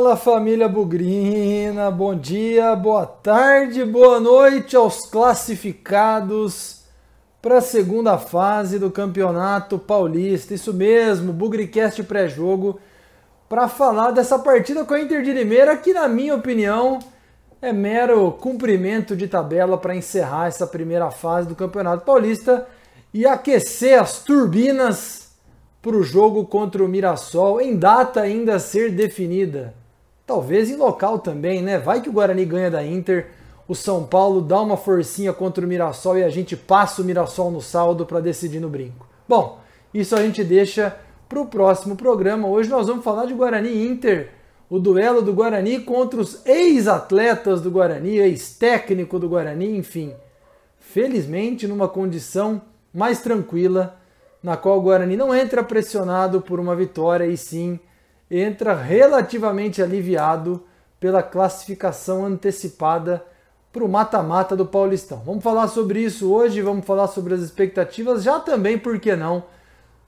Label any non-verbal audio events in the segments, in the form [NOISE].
Fala família Bugrina, bom dia, boa tarde, boa noite aos classificados para a segunda fase do Campeonato Paulista. Isso mesmo, Bugricast pré-jogo para falar dessa partida com a Inter de Limeira, que na minha opinião é mero cumprimento de tabela para encerrar essa primeira fase do Campeonato Paulista e aquecer as turbinas para o jogo contra o Mirassol, em data ainda a ser definida. Talvez em local também, né? Vai que o Guarani ganha da Inter, o São Paulo dá uma forcinha contra o Mirassol e a gente passa o Mirassol no saldo para decidir no brinco. Bom, isso a gente deixa para o próximo programa. Hoje nós vamos falar de Guarani Inter, o duelo do Guarani contra os ex-atletas do Guarani, ex-técnico do Guarani, enfim. Felizmente, numa condição mais tranquila na qual o Guarani não entra pressionado por uma vitória e sim entra relativamente aliviado pela classificação antecipada para o mata-mata do Paulistão. Vamos falar sobre isso hoje, vamos falar sobre as expectativas, já também, por que não,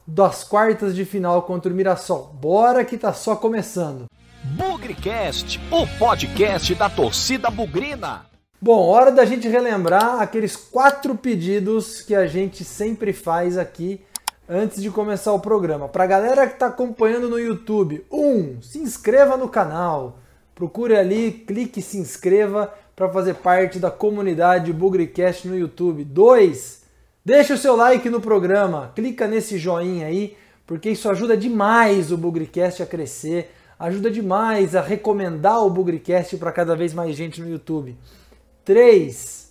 das quartas de final contra o Mirassol. Bora que tá só começando. Bugrecast, o podcast da torcida bugrina. Bom, hora da gente relembrar aqueles quatro pedidos que a gente sempre faz aqui antes de começar o programa. Para a galera que está acompanhando no YouTube, um, se inscreva no canal. Procure ali, clique se inscreva para fazer parte da comunidade Bugrecast no YouTube. Dois, deixa o seu like no programa, clica nesse joinha aí, porque isso ajuda demais o Bugrecast a crescer, ajuda demais a recomendar o Bugrecast para cada vez mais gente no YouTube. 3.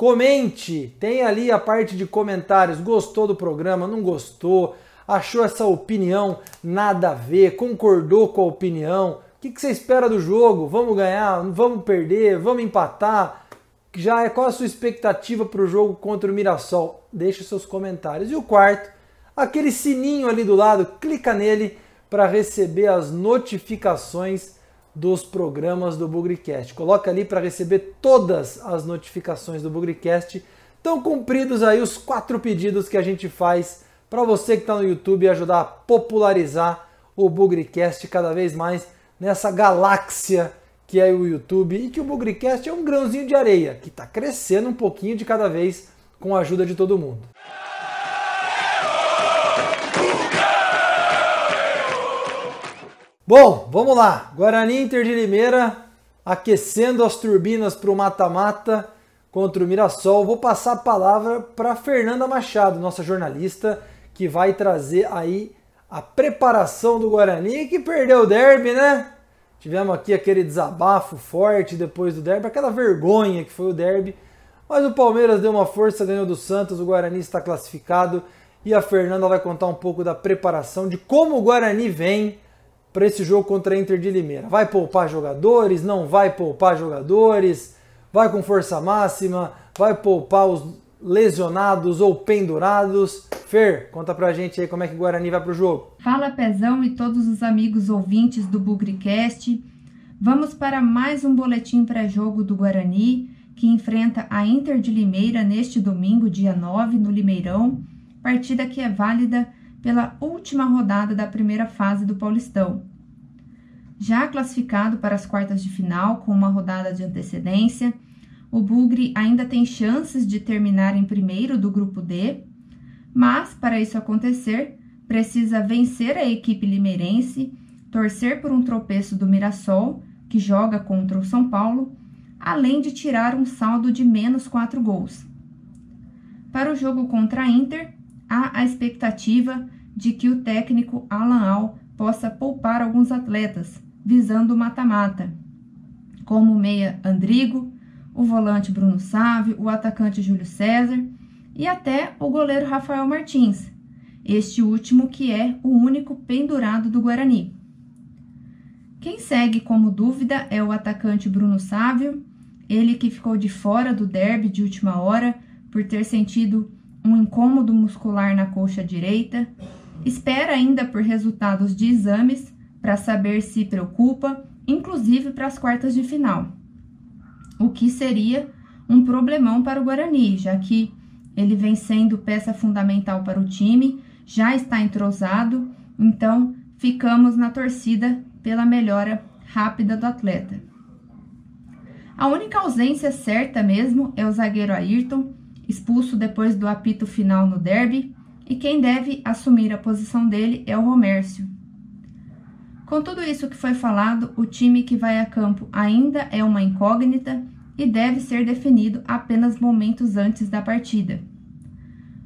Comente, tem ali a parte de comentários. Gostou do programa? Não gostou? Achou essa opinião nada a ver? Concordou com a opinião? O que, você espera do jogo? Vamos ganhar? Vamos perder? Vamos empatar? Já é qual a sua expectativa para o jogo contra o Mirassol? Deixe seus comentários. E o quarto, aquele sininho ali do lado, clica nele para receber as notificações dos programas do Bugrecast. Coloca ali para receber todas as notificações do Bugrecast. Estão cumpridos aí os quatro pedidos que a gente faz para você que está no YouTube ajudar a popularizar o Bugrecast cada vez mais nessa galáxia que é o YouTube e que o Bugrecast é um grãozinho de areia que está crescendo um pouquinho de cada vez com a ajuda de todo mundo. Bom, vamos lá. Guarani Inter de Limeira aquecendo as turbinas para o mata-mata contra o Mirassol. Vou passar a palavra para Fernanda Machado, nossa jornalista, que vai trazer aí a preparação do Guarani, que perdeu o derby, né? Tivemos aqui aquele desabafo forte depois do derby, aquela vergonha que foi o derby. Mas o Palmeiras deu uma força, ganhou do Santos, o Guarani está classificado e a Fernanda vai contar um pouco da preparação, de como o Guarani vem para esse jogo contra a Inter de Limeira? Vai poupar jogadores? Não vai poupar jogadores? Vai com força máxima? Vai poupar os lesionados ou pendurados? Fer, conta pra gente aí como é que o Guarani vai pro jogo. Fala Pezão e todos os amigos ouvintes do Bugricast. Vamos para mais um boletim pré-jogo do Guarani, que enfrenta a Inter de Limeira neste domingo, dia 9, no Limeirão. Partida que é válida pela última rodada da primeira fase do Paulistão. Já classificado para as quartas de final com uma rodada de antecedência, o Bugre ainda tem chances de terminar em primeiro do grupo D, mas para isso acontecer, precisa vencer a equipe limeirense, torcer por um tropeço do Mirassol, que joga contra o São Paulo, além de tirar um saldo de menos quatro gols. Para o jogo contra a Inter, há a expectativa de que o técnico Alan Al possa poupar alguns atletas, visando o mata-mata, como o meia Andrigo, o volante Bruno Sávio, o atacante Júlio César e até o goleiro Rafael Martins, este último que é o único pendurado do Guarani. Quem segue como dúvida é o atacante Bruno Sávio, ele que ficou de fora do derby de última hora por ter sentido um incômodo muscular na coxa direita, espera ainda por resultados de exames para saber se preocupa, inclusive para as quartas de final. O que seria um problemão para o Guarani, já que ele vem sendo peça fundamental para o time, já está entrosado, então ficamos na torcida pela melhora rápida do atleta. A única ausência certa mesmo é o zagueiro Ayrton, expulso depois do apito final no derby, e quem deve assumir a posição dele é o Romércio. Com tudo isso que foi falado, o time que vai a campo ainda é uma incógnita e deve ser definido apenas momentos antes da partida.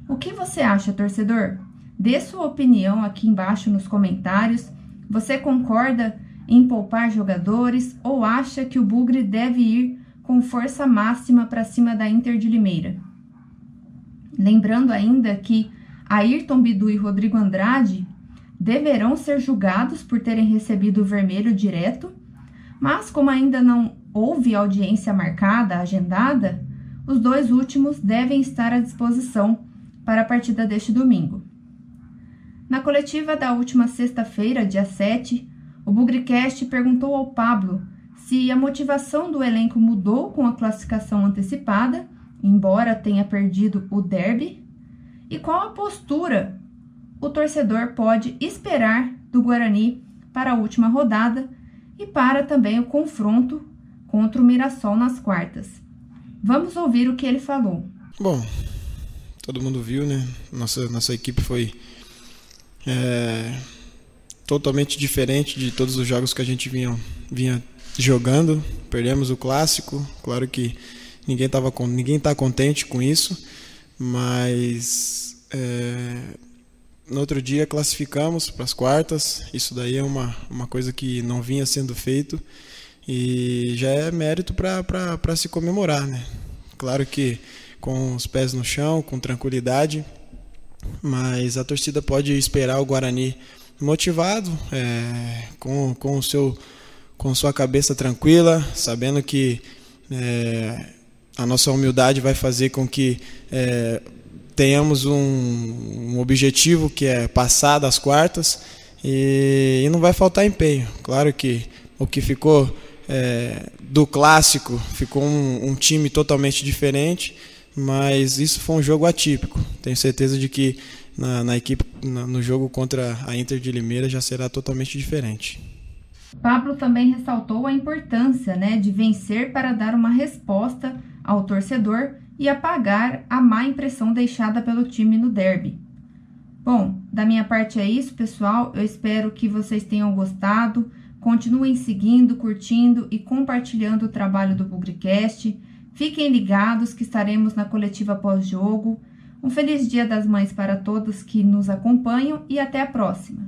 O que você acha, torcedor? Dê sua opinião aqui embaixo nos comentários. Você concorda em poupar jogadores ou acha que o Bugre deve ir com força máxima para cima da Inter de Limeira? Lembrando ainda que Ayrton Bidu e Rodrigo Andrade deverão ser julgados por terem recebido o vermelho direto, mas como ainda não houve audiência marcada, agendada, os dois últimos devem estar à disposição para a partida deste domingo. Na coletiva da última sexta-feira, dia 7, o Bugricast perguntou ao Pablo se a motivação do elenco mudou com a classificação antecipada, embora tenha perdido o derby, e qual a postura o torcedor pode esperar do Guarani para a última rodada e para também o confronto contra o Mirassol nas quartas. Vamos ouvir o que ele falou. Bom, todo mundo viu, né? Nossa, nossa equipe foi é, totalmente diferente de todos os jogos que a gente vinha, vinha jogando. Perdemos o clássico, claro que ninguém estava ninguém está contente com isso, mas é, no outro dia classificamos para as quartas. Isso daí é uma, uma coisa que não vinha sendo feito e já é mérito para se comemorar, né? Claro que com os pés no chão, com tranquilidade, mas a torcida pode esperar o Guarani motivado, é, com, com, o seu, com sua cabeça tranquila, sabendo que é, a nossa humildade vai fazer com que é, tenhamos um, um, objetivo que é passar das quartas e, e, não vai faltar empenho. Claro que o que ficou é, do clássico ficou um, um time totalmente diferente mas isso foi um jogo atípico. Tenho certeza de que na, na equipe, na, no jogo contra a Inter de Limeira já será totalmente diferente. Pablo também ressaltou a importância né, de vencer para dar uma resposta ao torcedor e apagar a má impressão deixada pelo time no derby. Bom, da minha parte é isso, pessoal. Eu espero que vocês tenham gostado. Continuem seguindo, curtindo e compartilhando o trabalho do Bugricast. Fiquem ligados que estaremos na coletiva pós-jogo. Um feliz Dia das Mães para todos que nos acompanham e até a próxima.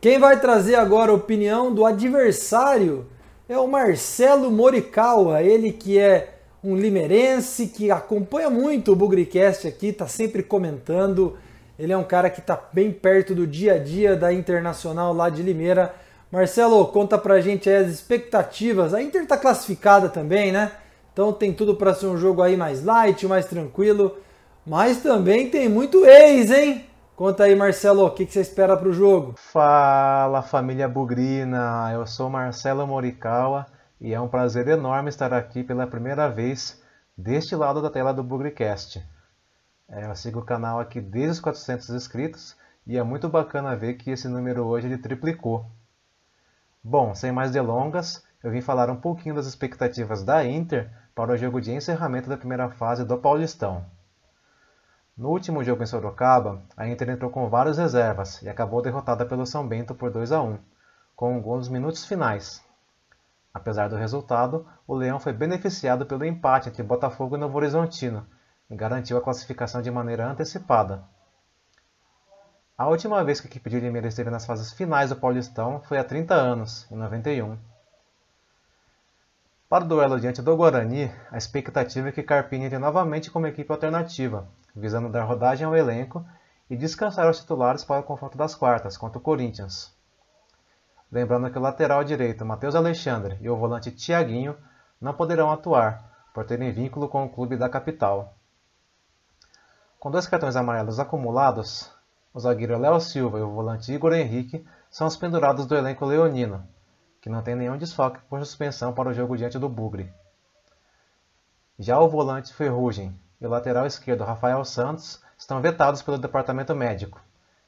Quem vai trazer agora a opinião do adversário é o Marcelo Morikawa, ele que é um limeirense que acompanha muito o Bugricast aqui, está sempre comentando. Ele é um cara que está bem perto do dia a dia da Internacional lá de Limeira. Marcelo, conta pra gente as expectativas. A Inter tá classificada também, né? Então tem tudo para ser um jogo aí mais light, mais tranquilo. Mas também tem muito ex, hein? Conta aí, Marcelo, o que, que você espera para o jogo? Fala, família Bugrina. Eu sou Marcelo Morikawa e é um prazer enorme estar aqui pela primeira vez deste lado da tela do Bugricast. É, eu sigo o canal aqui desde os 400 inscritos e é muito bacana ver que esse número hoje ele triplicou. Bom, sem mais delongas, eu vim falar um pouquinho das expectativas da Inter para o jogo de encerramento da primeira fase do Paulistão. No último jogo em Sorocaba, a Inter entrou com várias reservas e acabou derrotada pelo São Bento por 2 a 1, com um gol nos minutos finais. Apesar do resultado, o Leão foi beneficiado pelo empate entre Botafogo e Novo Horizontino e garantiu a classificação de maneira antecipada. A última vez que a equipe de Limeira esteve nas fases finais do Paulistão foi há 30 anos, em 91. Para o duelo diante do Guarani, a expectativa é que Carpini entre novamente como equipe alternativa, visando dar rodagem ao elenco e descansar os titulares para o confronto das quartas contra o Corinthians. Lembrando que o lateral direito Matheus Alexandre e o volante Tiaguinho não poderão atuar, por terem vínculo com o clube da capital. Com dois cartões amarelos acumulados, o zagueiro Léo Silva e o volante Igor Henrique são os pendurados do elenco leonino, que não tem nenhum desfalque por suspensão para o jogo diante do Bugre. Já o volante Ferrugem e o lateral esquerdo Rafael Santos estão vetados pelo departamento médico,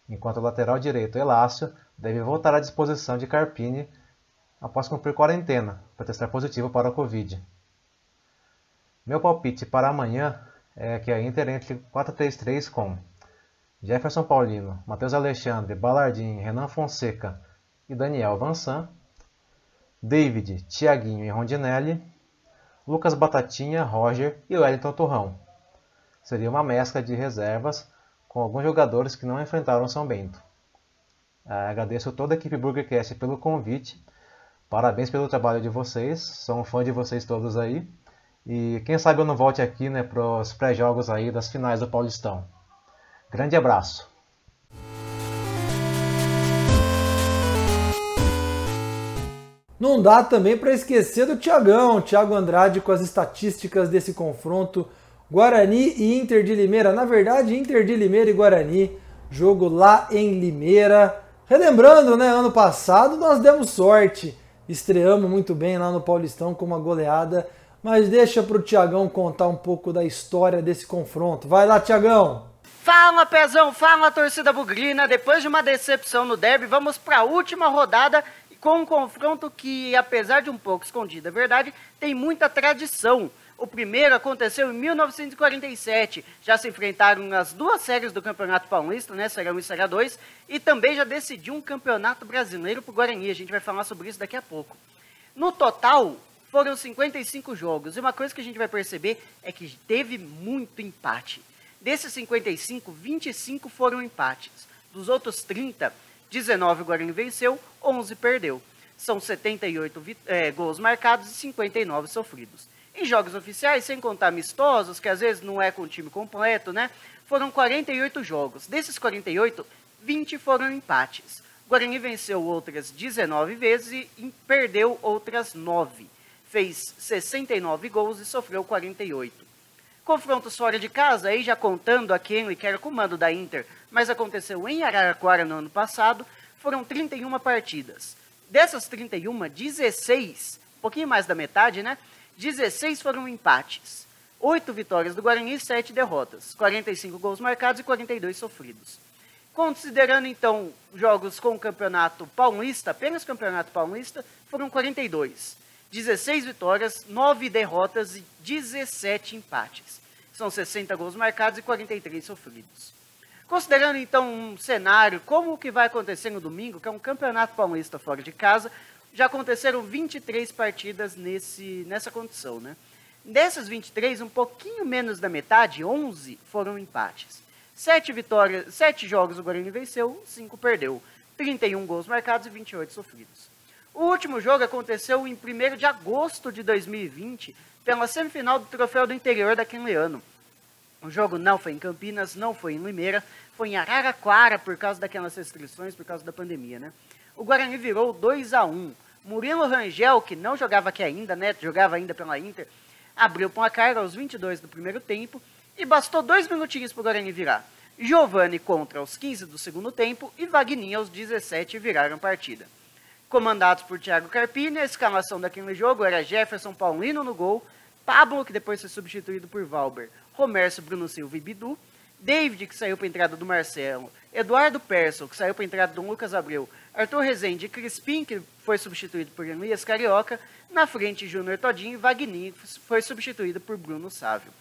enquanto o lateral direito Elácio deve voltar à disposição de Carpini após cumprir quarentena para testar positivo para a Covid. Meu palpite para amanhã é que a Inter entre 4-3-3 com Jefferson Paulino, Matheus Alexandre, Balardim, Renan Fonseca e Daniel Vansan, David, Tiaguinho e Rondinelli, Lucas Batatinha, Roger e Wellington Torrão. Seria uma mescla de reservas com alguns jogadores que não enfrentaram São Bento. Agradeço toda a equipe Burgercast pelo convite. Parabéns pelo trabalho de vocês. Sou um fã de vocês todos aí. E quem sabe eu não volte aqui né, para os pré-jogos aí das finais do Paulistão. Grande abraço. Não dá também para esquecer do Tiagão, Thiago Andrade com as estatísticas desse confronto Guarani e Inter de Limeira. Na verdade, Inter de Limeira e Guarani, jogo lá em Limeira. Relembrando, né, ano passado nós demos sorte, estreamos muito bem lá no Paulistão com uma goleada, mas deixa para o Tiagão contar um pouco da história desse confronto. Vai lá, Tiagão! Fala, Pezão, fala, torcida bugrina. Depois de uma decepção no derby, vamos para a última rodada com um confronto que, apesar de um pouco escondido, é verdade, tem muita tradição. O primeiro aconteceu em 1947. Já se enfrentaram nas duas séries do Campeonato Paulista, né? Será 1 e Será 2. E também já decidiu um campeonato brasileiro para o Guarani. A gente vai falar sobre isso daqui a pouco. No total, foram 55 jogos. E uma coisa que a gente vai perceber é que teve muito empate. Desses 55, 25 foram empates. Dos outros 30, 19 o Guarani venceu, 11 perdeu. São 78 é, gols marcados e 59 sofridos. Em jogos oficiais, sem contar amistosos, que às vezes não é com o time completo, né? Foram 48 jogos. Desses 48, 20 foram empates. Guarani venceu outras 19 vezes e perdeu outras 9. Fez 69 gols e sofreu 48. Confrontos fora de casa, aí já contando a Kenley, que era comando da Inter, mas aconteceu em Araraquara no ano passado, foram 31 partidas. Dessas 31, 16, um pouquinho mais da metade, né? 16 foram empates. 8 vitórias do Guarani e 7 derrotas. 45 gols marcados e 42 sofridos. Considerando, então, jogos com o campeonato paulista, apenas campeonato paulista, foram 42. 16 vitórias, 9 derrotas e 17 empates. São 60 gols marcados e 43 sofridos. Considerando, então, um cenário como o que vai acontecer no domingo, que é um campeonato paulista fora de casa, já aconteceram 23 partidas nesse, nessa condição, né? Dessas 23, um pouquinho menos da metade, 11 foram empates. Sete vitórias, sete jogos o Guarani venceu, cinco perdeu. 31 gols marcados e 28 sofridos. O último jogo aconteceu em 1 de agosto de 2020, pela semifinal do Troféu do Interior daquele ano. O jogo não foi em Campinas, não foi em Limeira, foi em Araraquara por causa daquelas restrições, por causa da pandemia, né? O Guarani virou 2 a 1 Murilo Rangel, que não jogava aqui ainda, né, jogava ainda pela Inter, abriu o placar aos 22 do primeiro tempo e bastou dois minutinhos para o Guarani virar. Giovani contra os 15 do segundo tempo e Vagninha aos 17 viraram partida. Comandados por Thiago Carpini, a escalação daquele jogo era Jefferson Paulino no gol, Pablo, que depois foi substituído por Valber, Romércio, Bruno Silva e Bidu, David, que saiu para a entrada do Marcelo, Eduardo Persson, que saiu para a entrada do Lucas Abreu, Arthur Rezende e Crispim, que foi substituído por Elias Carioca, na frente Júnior Todinho e Wagner foi substituído por Bruno Sávio.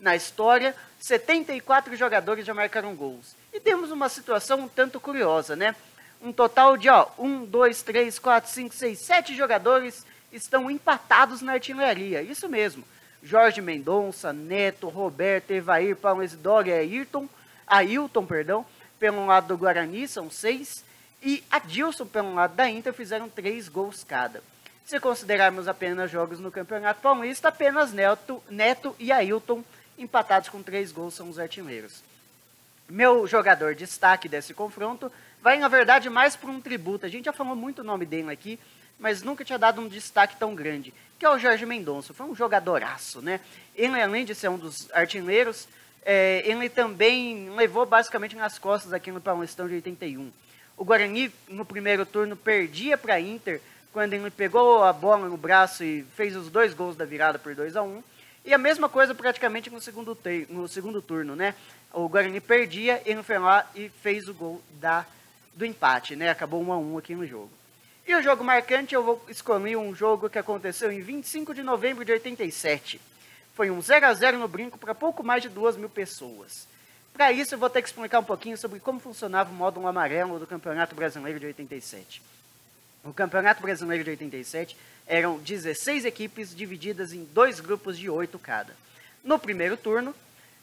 Na história, 74 jogadores já marcaram gols. E temos uma situação um tanto curiosa, né? Um total de ó, 1, 2, 3, 4, 5, 6, 7 jogadores estão empatados na artilharia. Isso mesmo. Jorge Mendonça, Neto, Roberto, Evair, Isidoro e Ayrton, Ailton, perdão, pelo lado do Guarani, são seis, e Adilson, pelo lado da Inter, fizeram três gols cada. Se considerarmos apenas jogos no Campeonato Paulista, apenas Neto, Neto e Ailton, empatados com três gols, são os artilheiros. Meu jogador destaque desse confronto vai, na verdade, mais para um tributo. A gente já falou muito o nome dele aqui, mas nunca tinha dado um destaque tão grande, que é o Jorge Mendonça. Foi um jogadoraço, né? Ele, além de ser um dos artilheiros, é, ele também levou basicamente nas costas aqui no Paulistão de 81. O Guarani, no primeiro turno, perdia para a Inter, quando ele pegou a bola no braço e fez os dois gols da virada por 2 a 1 um. E a mesma coisa praticamente no segundo, no segundo turno, né? O Guarani perdia, ele foi lá e fez o gol da, do empate, né? Acabou 1 a 1 aqui no jogo. E o jogo marcante, eu vou escolher um jogo que aconteceu em 25 de novembro de 87. Foi um 0 a 0 no brinco para pouco mais de 2 mil pessoas. Para isso, eu vou ter que explicar um pouquinho sobre como funcionava o módulo amarelo do Campeonato Brasileiro de 87. O Campeonato Brasileiro de 87 eram 16 equipes divididas em dois grupos de oito cada. No primeiro turno,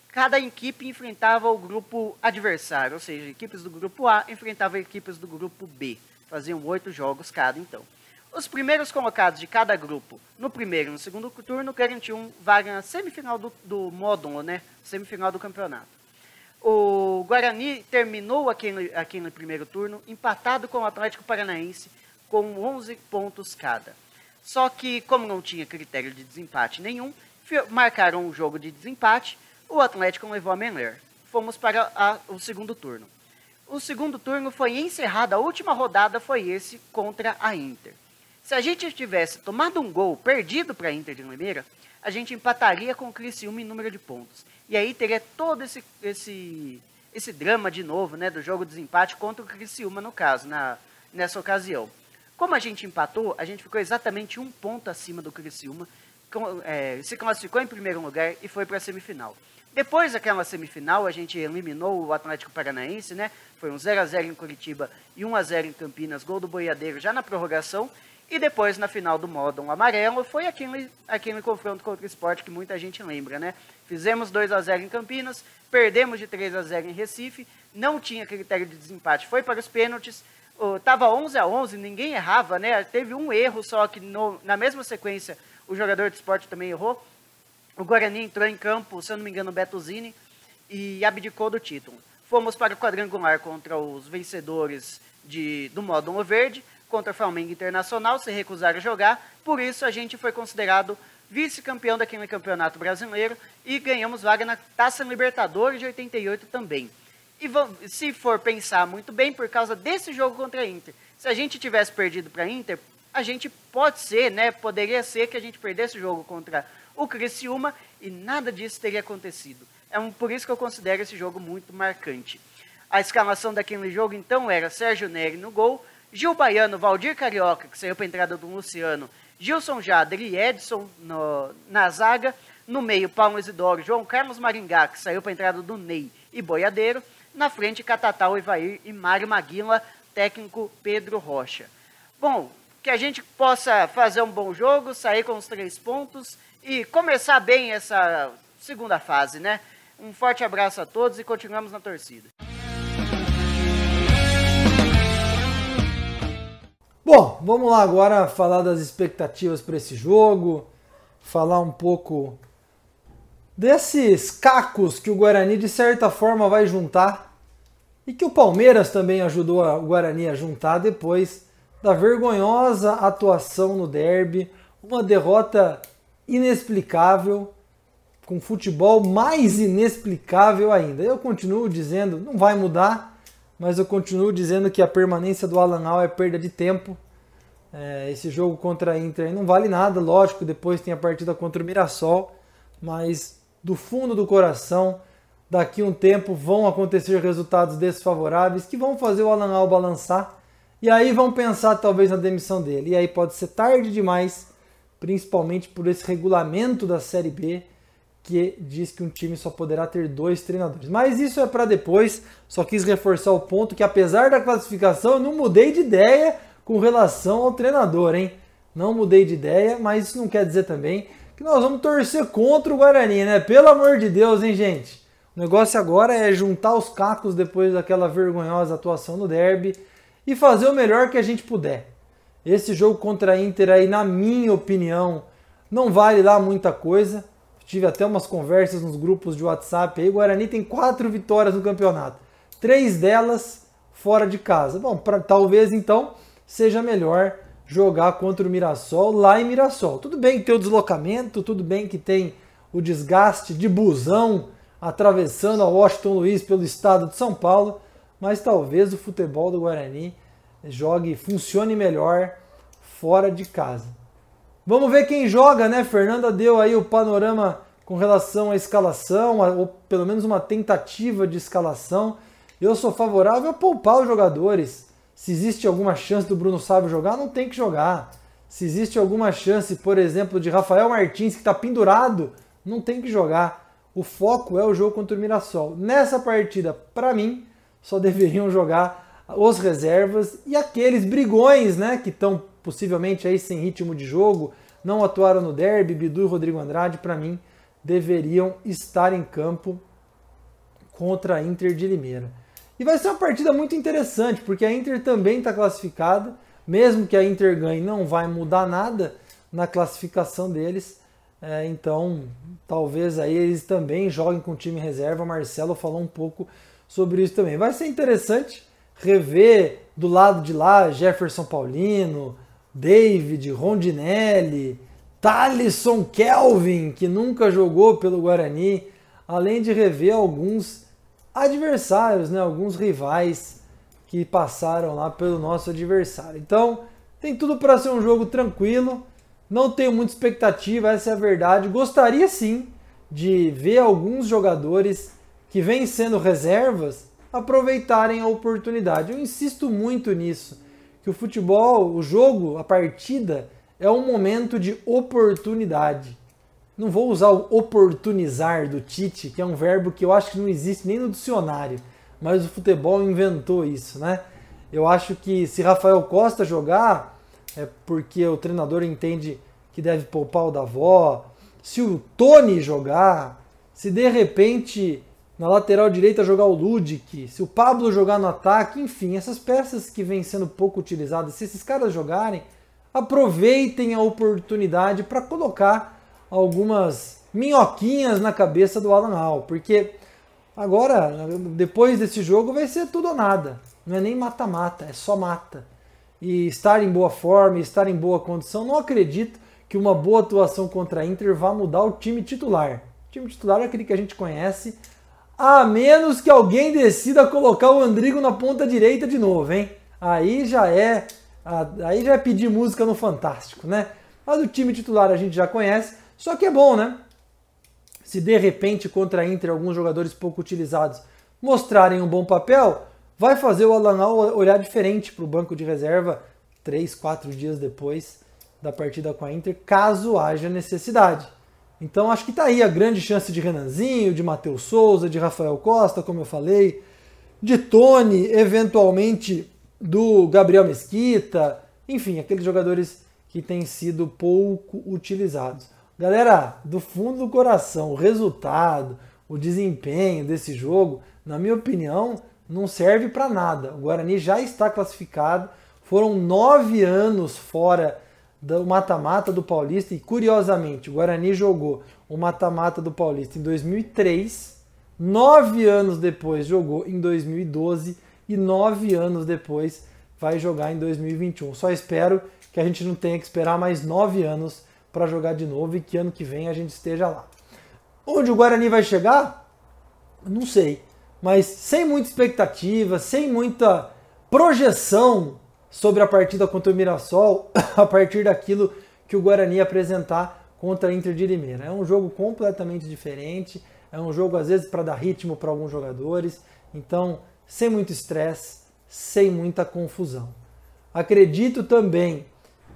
cada equipe enfrentava o grupo adversário, ou seja, equipes do grupo A enfrentavam equipes do grupo B. Faziam oito jogos cada, então. Os primeiros colocados de cada grupo, no primeiro e no segundo turno, garantiam vaga na semifinal do, do módulo, né? Semifinal do campeonato. O Guarani terminou aqui no, primeiro turno, empatado com o Atlético Paranaense, com 11 pontos cada. Só que, como não tinha critério de desempate nenhum, marcaram um jogo de desempate, o Atlético levou a Menler. Fomos para a, o segundo turno. O segundo turno foi encerrado, a última rodada foi esse contra a Inter. Se a gente tivesse tomado um gol perdido para a Inter de Limeira, a gente empataria com o Criciúma em número de pontos. E aí teria todo esse, esse, esse drama de novo, né, do jogo de desempate contra o Criciúma, no caso, na, nessa ocasião. Como a gente empatou, a gente ficou exatamente um ponto acima do Criciúma, com, é, se classificou em primeiro lugar e foi para a semifinal. Depois daquela semifinal, a gente eliminou o Atlético Paranaense, né? Foi um 0 a 0 em Curitiba e 1 a 0 em Campinas, gol do Boiadeiro já na prorrogação. E depois, na final do módulo amarelo, foi aquele, aquele confronto contra o esporte que muita gente lembra, né? Fizemos 2 a 0 em Campinas, perdemos de 3 a 0 em Recife, não tinha critério de desempate, foi para os pênaltis, estava 11 a 11, ninguém errava, né? Teve um erro só que no, na mesma sequência o jogador de esporte também errou. O Guarani entrou em campo, se eu não me engano, o Betuzini, e abdicou do título. Fomos para o quadrangular contra os vencedores de, do módulo verde, contra o Flamengo Internacional, se recusaram a jogar, por isso a gente foi considerado vice-campeão daquele campeonato brasileiro e ganhamos vaga na Taça Libertadores de 88 também. E se for pensar muito bem, por causa desse jogo contra a Inter, se a gente tivesse perdido para a Inter, a gente pode ser, né? Poderia ser que a gente perdesse o jogo contra o Criciúma e nada disso teria acontecido. É um, por isso que eu considero esse jogo muito marcante. A escalação daquele jogo, então, era Sérgio Neri no gol, Gil Baiano, Valdir Carioca, que saiu para a entrada do Luciano, Gilson Jader e Edson no, na zaga, no meio, Paulo Isidoro, João Carlos Maringá, que saiu para a entrada do Ney e Boiadeiro, na frente, Catatal, Ivair e Mário Maguila, técnico Pedro Rocha. Bom, que a gente possa fazer um bom jogo, sair com os três pontos e começar bem essa segunda fase, né? Um forte abraço a todos e continuamos na torcida. Bom, vamos lá agora falar das expectativas para esse jogo, falar um pouco desses cacos que o Guarani de certa forma vai juntar e que o Palmeiras também ajudou o Guarani a juntar depois da vergonhosa atuação no derby, uma derrota inexplicável, com futebol mais inexplicável ainda. Eu continuo dizendo, não vai mudar, mas eu continuo dizendo que a permanência do Alan Al é perda de tempo. É, esse jogo contra a Inter não vale nada, lógico, depois tem a partida contra o Mirassol, mas do fundo do coração, daqui um tempo vão acontecer resultados desfavoráveis que vão fazer o Alan Al balançar e aí vão pensar talvez na demissão dele. E aí pode ser tarde demais, principalmente por esse regulamento da Série B que diz que um time só poderá ter dois treinadores. Mas isso é para depois. Só quis reforçar o ponto que apesar da classificação eu não mudei de ideia com relação ao treinador, hein? Não mudei de ideia, mas isso não quer dizer também que nós vamos torcer contra o Guarani, né? Pelo amor de Deus, hein, gente? O negócio agora é juntar os cacos depois daquela vergonhosa atuação no derby e fazer o melhor que a gente puder. Esse jogo contra a Inter aí, na minha opinião, não vale lá muita coisa. Tive até umas conversas nos grupos de WhatsApp aí. O Guarani tem quatro vitórias no campeonato. Três delas fora de casa. Bom, pra, talvez então seja melhor jogar contra o Mirassol lá em Mirassol. Tudo bem que tem o deslocamento, tudo bem que tem o desgaste de busão atravessando a Washington Luiz pelo estado de São Paulo, mas talvez o futebol do Guarani jogue, funcione melhor fora de casa. Vamos ver quem joga, né? Fernanda deu aí o panorama com relação à escalação, ou pelo menos uma tentativa de escalação. Eu sou favorável a poupar os jogadores. Se existe alguma chance do Bruno Sávio jogar, não tem que jogar. Se existe alguma chance, por exemplo, de Rafael Martins, que está pendurado, não tem que jogar. O foco é o jogo contra o Mirassol. Nessa partida, para mim, só deveriam jogar os reservas e aqueles brigões, né, que estão possivelmente aí sem ritmo de jogo, não atuaram no derby, Bidu e Rodrigo Andrade, para mim, deveriam estar em campo contra a Inter de Limeira. E vai ser uma partida muito interessante, porque a Inter também está classificada mesmo que a Inter ganhe, não vai mudar nada na classificação deles. É, então, talvez aí eles também joguem com o time reserva. Marcelo falou um pouco sobre isso também. Vai ser interessante rever do lado de lá Jefferson Paulino, David, Rondinelli, Talisson Kelvin, que nunca jogou pelo Guarani, além de rever alguns adversários, né, alguns rivais que passaram lá pelo nosso adversário. Então, tem tudo para ser um jogo tranquilo. Não tenho muita expectativa, essa é a verdade. Gostaria sim de ver alguns jogadores que vêm sendo reservas aproveitarem a oportunidade. Eu insisto muito nisso, que o futebol, o jogo, a partida é um momento de oportunidade. Não vou usar o oportunizar do Tite, que é um verbo que eu acho que não existe nem no dicionário mas o futebol inventou isso, né? Eu acho que se Rafael Costa jogar, é porque o treinador entende que deve poupar o da avó. Se o Tony jogar, se de repente na lateral direita jogar o Ludic, se o Pablo jogar no ataque, enfim, essas peças que vêm sendo pouco utilizadas, se esses caras jogarem, aproveitem a oportunidade para colocar algumas minhoquinhas na cabeça do Alan Al, porque Agora, depois desse jogo, vai ser tudo ou nada. Não é nem mata-mata, é só mata. E estar em boa forma, estar em boa condição, não acredito que uma boa atuação contra a Inter vá mudar o time titular. O time titular é aquele que a gente conhece, a menos que alguém decida colocar o Andrigo na ponta direita de novo, hein? Aí já é, aí já é pedir música no Fantástico, né? Mas o time titular a gente já conhece, só que é bom, né? se de repente contra a Inter alguns jogadores pouco utilizados mostrarem um bom papel, vai fazer o Alanal olhar diferente para o banco de reserva três, quatro dias depois da partida com a Inter, caso haja necessidade. Então acho que está aí a grande chance de Renanzinho, de Matheus Souza, de Rafael Costa, como eu falei, de Tony, eventualmente do Gabriel Mesquita, enfim, aqueles jogadores que têm sido pouco utilizados. Galera, do fundo do coração, o resultado, o desempenho desse jogo, na minha opinião, não serve para nada. O Guarani já está classificado, foram nove anos fora do mata-mata do Paulista e, curiosamente, o Guarani jogou o mata-mata do Paulista em 2003, nove anos depois jogou em 2012 e nove anos depois vai jogar em 2021. Só espero que a gente não tenha que esperar mais nove anos para jogar de novo e que ano que vem a gente esteja lá. Onde o Guarani vai chegar? Não sei, mas sem muita expectativa, sem muita projeção sobre a partida contra o Mirassol, [COUGHS] a partir daquilo que o Guarani apresentar contra a Inter de Limeira. É um jogo completamente diferente, é um jogo às vezes para dar ritmo para alguns jogadores, então sem muito estresse, sem muita confusão. Acredito também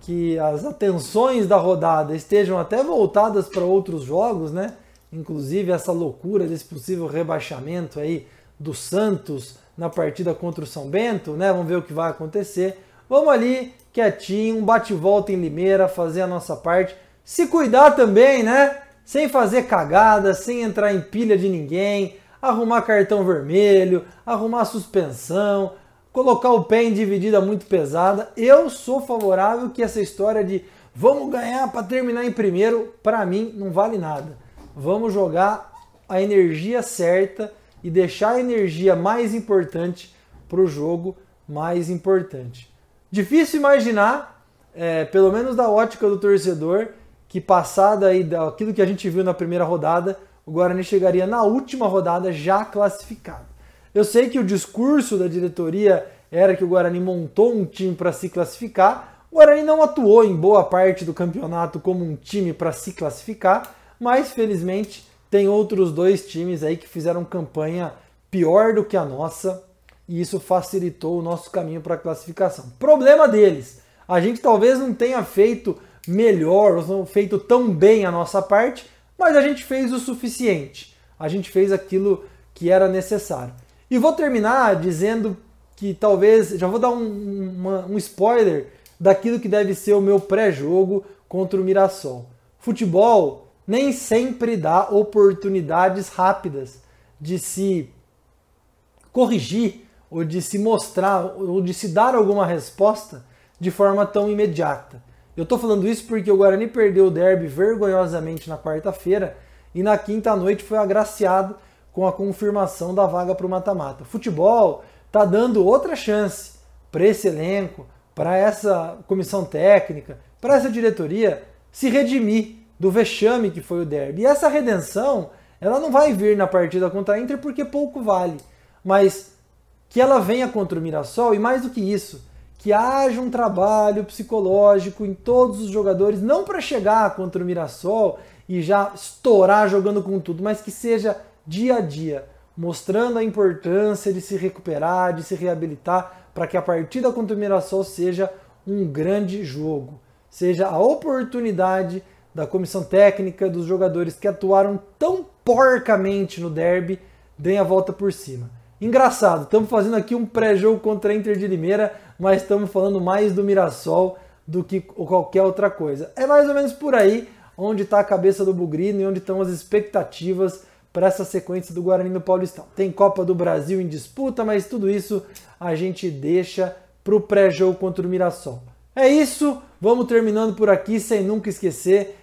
que as atenções da rodada estejam até voltadas para outros jogos, né? Inclusive essa loucura desse possível rebaixamento aí do Santos na partida contra o São Bento, né? Vamos ver o que vai acontecer. Vamos ali, quietinho, um bate-volta em Limeira, fazer a nossa parte. Se cuidar também, né? Sem fazer cagada, sem entrar em pilha de ninguém, arrumar cartão vermelho, arrumar suspensão, colocar o pé em dividida muito pesada. Eu sou favorável que essa história de vamos ganhar para terminar em primeiro, para mim não vale nada. Vamos jogar a energia certa e deixar a energia mais importante para o jogo mais importante. Difícil imaginar, é, pelo menos da ótica do torcedor, que passada aí daquilo que a gente viu na primeira rodada, o Guarani chegaria na última rodada já classificado. Eu sei que o discurso da diretoria era que o Guarani montou um time para se classificar. O Guarani não atuou em boa parte do campeonato como um time para se classificar, mas felizmente tem outros dois times aí que fizeram campanha pior do que a nossa e isso facilitou o nosso caminho para a classificação. Problema deles, a gente talvez não tenha feito melhor, ou não feito tão bem a nossa parte, mas a gente fez o suficiente. A gente fez aquilo que era necessário. E vou terminar dizendo que talvez, já vou dar um, uma, um spoiler daquilo que deve ser o meu pré-jogo contra o Mirassol. Futebol nem sempre dá oportunidades rápidas de se corrigir ou de se mostrar ou de se dar alguma resposta de forma tão imediata. Eu estou falando isso porque o Guarani perdeu o derby vergonhosamente na quarta-feira e na quinta noite foi agraciado com a confirmação da vaga para o mata-mata. Futebol está dando outra chance para esse elenco, para essa comissão técnica, para essa diretoria se redimir do vexame que foi o derby. E essa redenção, ela não vai vir na partida contra a Inter porque pouco vale, mas que ela venha contra o Mirassol e mais do que isso, que haja um trabalho psicológico em todos os jogadores, não para chegar contra o Mirassol e já estourar jogando com tudo, mas que seja dia a dia, mostrando a importância de se recuperar, de se reabilitar, para que a partida contra o Mirassol seja um grande jogo, seja a oportunidade da comissão técnica, dos jogadores que atuaram tão porcamente no derby, deem a volta por cima. Engraçado, estamos fazendo aqui um pré-jogo contra a Inter de Limeira, mas estamos falando mais do Mirassol do que qualquer outra coisa. É mais ou menos por aí onde está a cabeça do Bugrino e onde estão as expectativas para essa sequência do Guarani no Paulistão. Tem Copa do Brasil em disputa, mas tudo isso a gente deixa para o pré-jogo contra o Mirassol. É isso, vamos terminando por aqui sem nunca esquecer